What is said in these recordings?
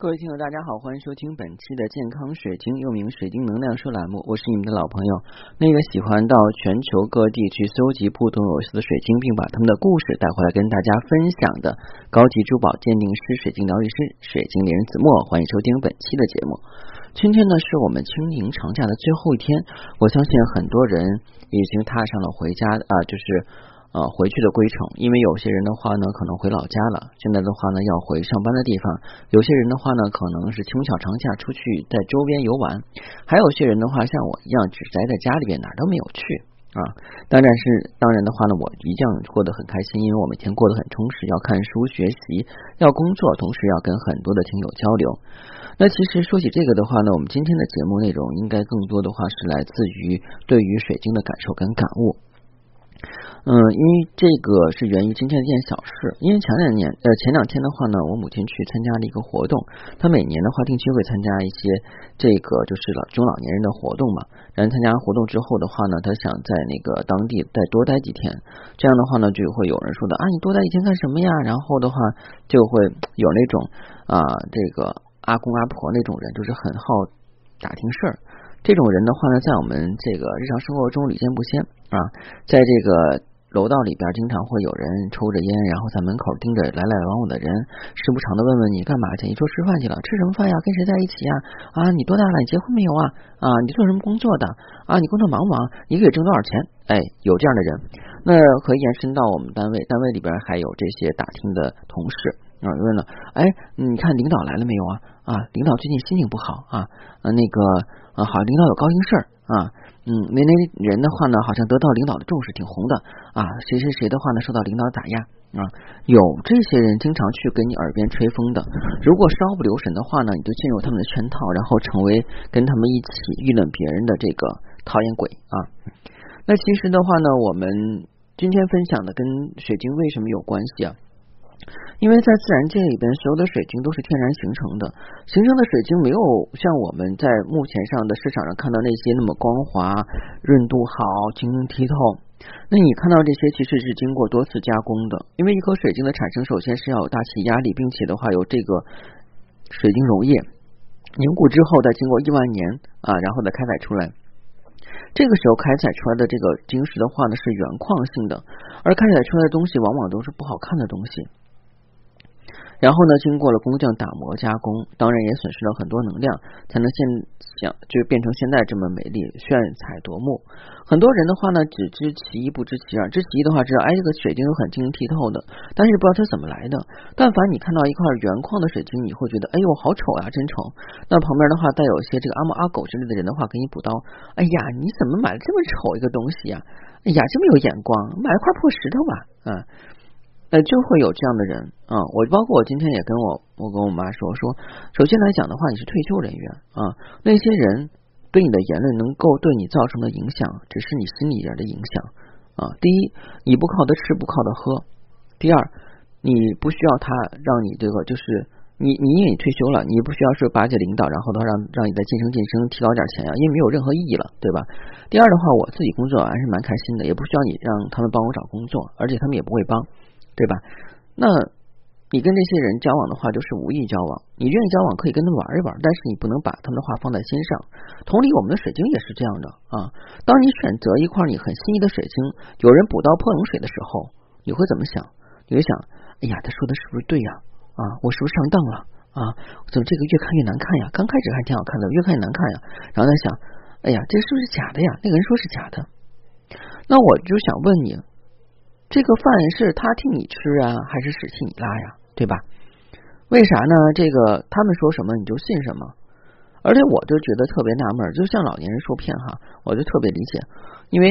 各位听友，大家好，欢迎收听本期的健康水晶，又名水晶能量说栏目。我是你们的老朋友，那个喜欢到全球各地去搜集不同有色的水晶，并把他们的故事带回来跟大家分享的高级珠宝鉴定师、水晶疗愈师、水晶猎人子墨。欢迎收听本期的节目。今天呢，是我们清明长假的最后一天，我相信很多人已经踏上了回家啊，就是。呃，回去的归程，因为有些人的话呢，可能回老家了；现在的话呢，要回上班的地方。有些人的话呢，可能是轻巧长假出去在周边游玩；还有些人的话，像我一样只宅在家里边，哪都没有去啊。当然是，当然的话呢，我一样过得很开心，因为我每天过得很充实，要看书学习，要工作，同时要跟很多的听友交流。那其实说起这个的话呢，我们今天的节目内容应该更多的话是来自于对于水晶的感受跟感悟。嗯，因为这个是源于今天一件小事。因为前两年，呃，前两天的话呢，我母亲去参加了一个活动。她每年的话，定期会参加一些这个就是老中老年人的活动嘛。然后参加活动之后的话呢，她想在那个当地再多待几天。这样的话呢，就会有人说的啊，你多待几天干什么呀？然后的话，就会有那种啊，这个阿公阿婆那种人，就是很好打听事儿。这种人的话呢，在我们这个日常生活中屡见不鲜啊，在这个。楼道里边经常会有人抽着烟，然后在门口盯着来来往往的人，时不常的问问你干嘛去？你说吃饭去了，吃什么饭呀？跟谁在一起呀？啊，你多大了？你结婚没有啊？啊，你做什么工作的？啊，你工作忙不忙？一个月挣多少钱？哎，有这样的人，那可以延伸到我们单位，单位里边还有这些打听的同事啊，问了，哎，你看领导来了没有啊？啊，领导最近心情不好啊，呃，那个啊，好，领导有高兴事儿啊。嗯，那那人的话呢，好像得到领导的重视，挺红的啊。谁谁谁的话呢，受到领导打压啊。有这些人经常去给你耳边吹风的，如果稍不留神的话呢，你就进入他们的圈套，然后成为跟他们一起议论别人的这个讨厌鬼啊。那其实的话呢，我们今天分享的跟水晶为什么有关系啊？因为在自然界里边，所有的水晶都是天然形成的，形成的水晶没有像我们在目前上的市场上看到那些那么光滑、润度好、晶莹剔透。那你看到这些其实是经过多次加工的，因为一颗水晶的产生，首先是要有大气压力，并且的话有这个水晶溶液凝固之后，再经过亿万年啊，然后再开采出来。这个时候开采出来的这个晶石的话呢，是原矿性的，而开采出来的东西往往都是不好看的东西。然后呢，经过了工匠打磨加工，当然也损失了很多能量，才能现想就变成现在这么美丽炫彩夺目。很多人的话呢，只知其一不知其二，知其一的话知道，哎，这个水晶是很晶莹剔透的，但是不知道它怎么来的。但凡你看到一块原矿的水晶，你会觉得，哎呦，好丑啊，真丑。那旁边的话带有一些这个阿猫阿狗之类的人的话，给你补刀，哎呀，你怎么买了这么丑一个东西呀？哎呀，这么有眼光，买一块破石头吧，嗯。呃，就会有这样的人啊，我包括我今天也跟我我跟我妈说说，首先来讲的话，你是退休人员啊，那些人对你的言论能够对你造成的影响，只是你心里人的影响啊。第一，你不靠他吃，不靠他喝；第二，你不需要他让你这个就是你你因为你退休了，你不需要说巴结领导，然后的话让让你再晋升晋升，提高点钱呀，因为没有任何意义了，对吧？第二的话，我自己工作还是蛮开心的，也不需要你让他们帮我找工作，而且他们也不会帮。对吧？那你跟这些人交往的话，就是无意交往。你愿意交往，可以跟他们玩一玩，但是你不能把他们的话放在心上。同理，我们的水晶也是这样的啊。当你选择一块你很心仪的水晶，有人补刀泼冷水的时候，你会怎么想？你会想：哎呀，他说的是不是对呀？啊，我是不是上当了？啊，怎么这个越看越难看呀？刚开始还挺好看的，越看越难看呀。然后在想：哎呀，这是不是假的呀？那个人说是假的。那我就想问你。这个饭是他替你吃啊，还是屎替你拉呀？对吧？为啥呢？这个他们说什么你就信什么，而且我就觉得特别纳闷，就像老年人受骗哈，我就特别理解，因为。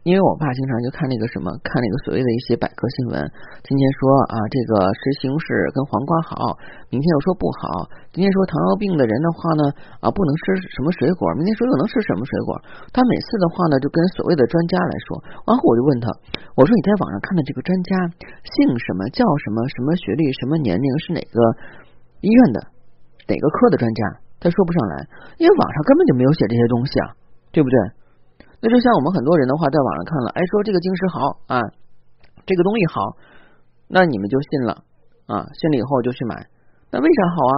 因为我爸经常就看那个什么，看那个所谓的一些百科新闻。今天说啊，这个吃西红柿跟黄瓜好，明天又说不好。今天说糖尿病的人的话呢，啊不能吃什么水果，明天说又能吃什么水果。他每次的话呢，就跟所谓的专家来说。然后我就问他，我说你在网上看的这个专家姓什么叫什么什么学历什么年龄是哪个医院的哪个科的专家？他说不上来，因为网上根本就没有写这些东西啊，对不对？那就像我们很多人的话，在网上看了，哎，说这个晶石好啊，这个东西好，那你们就信了啊，信了以后就去买，那为啥好啊？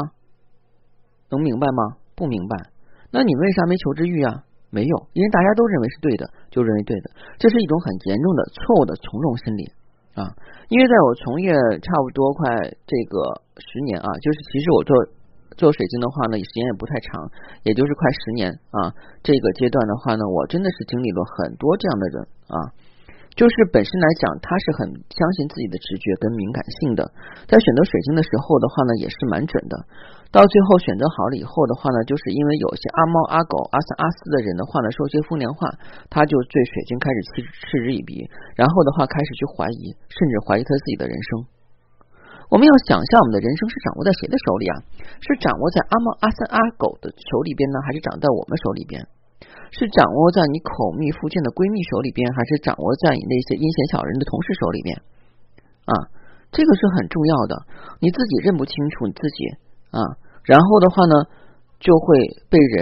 能明白吗？不明白。那你为啥没求知欲啊？没有，因为大家都认为是对的，就认为对的，这是一种很严重的错误的从众心理啊。因为在我从业差不多快这个十年啊，就是其实我做做水晶的话呢，时间也不太长，也就是快十年啊。这个阶段的话呢，我真的是经历了很多这样的人啊。就是本身来讲，他是很相信自己的直觉跟敏感性的，在选择水晶的时候的话呢，也是蛮准的。到最后选择好了以后的话呢，就是因为有些阿猫阿狗、阿三阿四的人的话呢，说些风凉话，他就对水晶开始嗤嗤之以鼻，然后的话开始去怀疑，甚至怀疑他自己的人生。我们要想象我们的人生是掌握在谁的手里啊？是掌握在阿猫阿三阿狗的手里边呢，还是掌握在我们手里边？是掌握在你口蜜腹剑的闺蜜手里边，还是掌握在你那些阴险小人的同事手里边？啊，这个是很重要的。你自己认不清楚你自己啊，然后的话呢，就会被人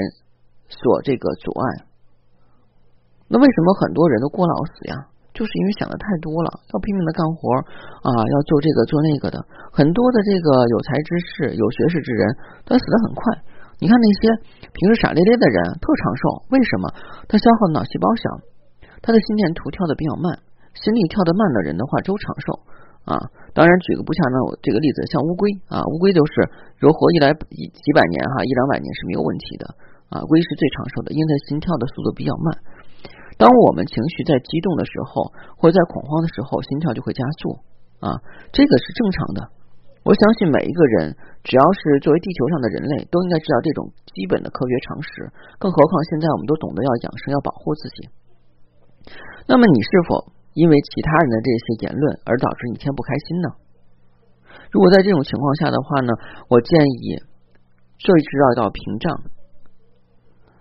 所这个阻碍。那为什么很多人都过劳死呀？就是因为想的太多了，要拼命的干活啊，要做这个做那个的。很多的这个有才之士、有学识之人，他死的很快。你看那些平时傻咧咧的人特长寿，为什么？他消耗脑细胞小，他的心电图跳的比较慢，心率跳得慢的人的话都长寿啊。当然，举个不恰当我这个例子，像乌龟啊，乌龟就是如活一来几百年哈，一两百年是没有问题的啊。龟是最长寿的，因为它心跳的速度比较慢。当我们情绪在激动的时候，或者在恐慌的时候，心跳就会加速啊，这个是正常的。我相信每一个人，只要是作为地球上的人类，都应该知道这种基本的科学常识。更何况现在我们都懂得要养生，要保护自己。那么，你是否因为其他人的这些言论而导致你天不开心呢？如果在这种情况下的话呢，我建议设置一道屏障。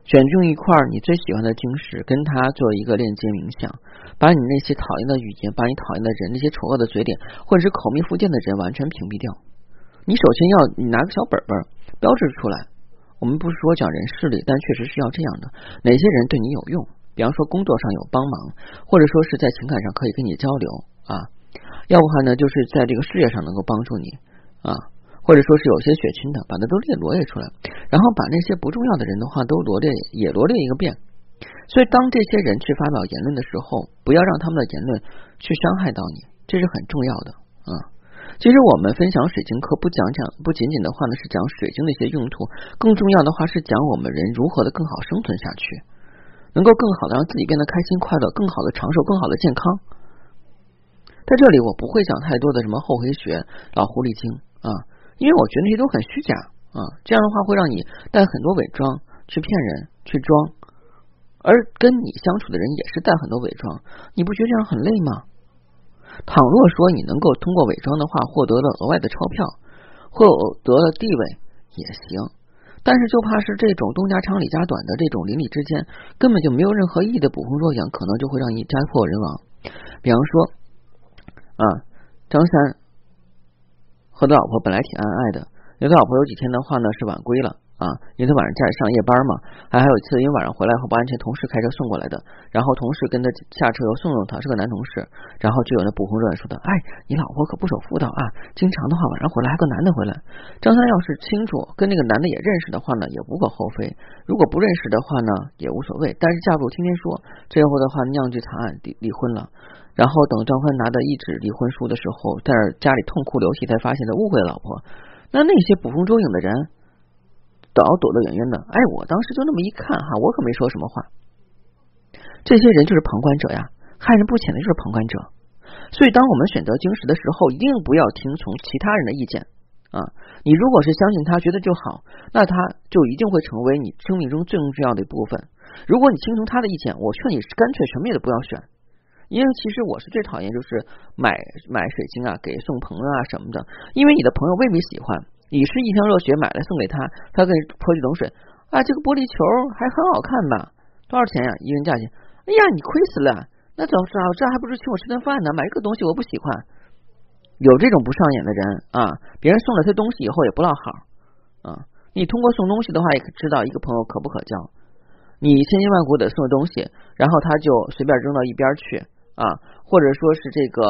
选中一块你最喜欢的晶石，跟它做一个链接冥想，把你那些讨厌的语言，把你讨厌的人，那些丑恶的嘴脸，或者是口蜜腹剑的人，完全屏蔽掉。你首先要你拿个小本本标志出来。我们不是说讲人事力，但确实是要这样的。哪些人对你有用？比方说工作上有帮忙，或者说是在情感上可以跟你交流啊。要不然呢，就是在这个事业上能够帮助你啊。或者说是有些血亲的，把它都列罗列出来，然后把那些不重要的人的话都罗列也罗列一个遍。所以当这些人去发表言论的时候，不要让他们的言论去伤害到你，这是很重要的啊。其实我们分享水晶课不讲讲，不仅仅的话呢是讲水晶的一些用途，更重要的话是讲我们人如何的更好生存下去，能够更好的让自己变得开心快乐，更好的长寿，更好的健康。在这里我不会讲太多的什么厚黑学、老狐狸精啊。因为我觉得那些都很虚假啊，这样的话会让你带很多伪装去骗人去装，而跟你相处的人也是带很多伪装，你不觉得这样很累吗？倘若说你能够通过伪装的话获得了额外的钞票，获得了地位也行，但是就怕是这种东家长李家短的这种邻里之间根本就没有任何意义的捕风捉影，可能就会让你家破人亡。比方说啊，张三。和他老婆本来挺恩爱的，有他老婆有几天的话呢是晚归了。啊，因为他晚上在上夜班嘛，还还有一次因为晚上回来后不安全，同事开车送过来的，然后同事跟他下车又送送他，是个男同事，然后就有那捕风捉影说的，哎，你老婆可不守妇道啊，经常的话晚上回来还个男的回来。张三要是清楚跟那个男的也认识的话呢，也无可厚非；如果不认识的话呢，也无所谓。但是架不住天天说，最后的话酿剧惨案离离婚了。然后等张欢拿到一纸离婚书的时候，在家里痛哭流涕，才发现他误会了老婆。那那些捕风捉影的人，早躲得远远的。哎，我当时就那么一看哈，我可没说什么话。这些人就是旁观者呀，害人不浅的就是旁观者。所以，当我们选择晶石的时候，一定不要听从其他人的意见啊。你如果是相信他，觉得就好，那他就一定会成为你生命中最重要的一部分。如果你听从他的意见，我劝你干脆什么也都不要选。因为其实我是最讨厌就是买买水晶啊给送朋友啊什么的，因为你的朋友未必喜欢，你是一腔热血买来送给他，他给你泼一桶水啊，这个玻璃球还很好看吧？多少钱呀？一人价钱？哎呀，你亏死了！那早知道这还不如请我吃顿饭呢。买这个东西我不喜欢，有这种不上眼的人啊，别人送了他东西以后也不落好啊。你通过送东西的话，也可知道一个朋友可不可交。你千辛万苦得送东西，然后他就随便扔到一边去。啊，或者说是这个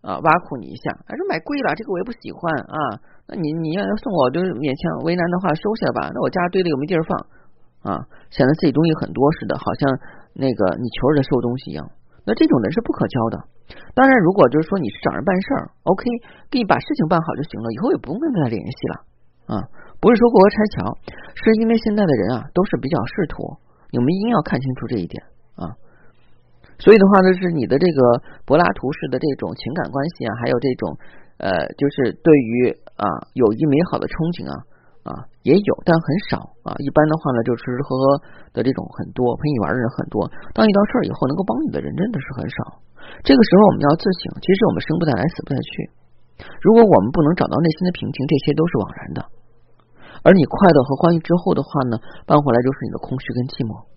啊，挖苦你一下，还说买贵了，这个我也不喜欢啊。那你你要要送我，就是勉强为难的话，收下吧。那我家堆的又没地儿放啊，显得自己东西很多似的，好像那个你求着收东西一样。那这种人是不可交的。当然，如果就是说你是找人办事儿，OK，给你把事情办好就行了，以后也不用跟他联系了啊。不是说过河拆桥，是因为现在的人啊都是比较仕途，你们一定要看清楚这一点啊。所以的话呢，是你的这个柏拉图式的这种情感关系啊，还有这种呃，就是对于啊友谊美好的憧憬啊啊也有，但很少啊。一般的话呢，就吃吃喝喝的这种很多，陪你玩的人很多。当遇到事儿以后，能够帮你的人真的是很少。这个时候我们要自省，其实我们生不带来，死不带去。如果我们不能找到内心的平静，这些都是枉然的。而你快乐和欢愉之后的话呢，搬回来就是你的空虚跟寂寞。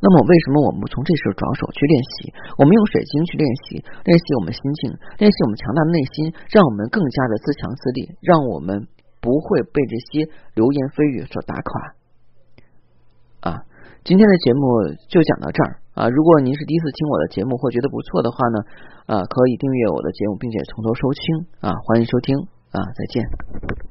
那么为什么我们从这时候着手去练习？我们用水晶去练习，练习我们心境，练习我们强大的内心，让我们更加的自强自立，让我们不会被这些流言蜚语所打垮。啊，今天的节目就讲到这儿啊！如果您是第一次听我的节目或觉得不错的话呢，啊，可以订阅我的节目，并且从头收听啊！欢迎收听啊！再见。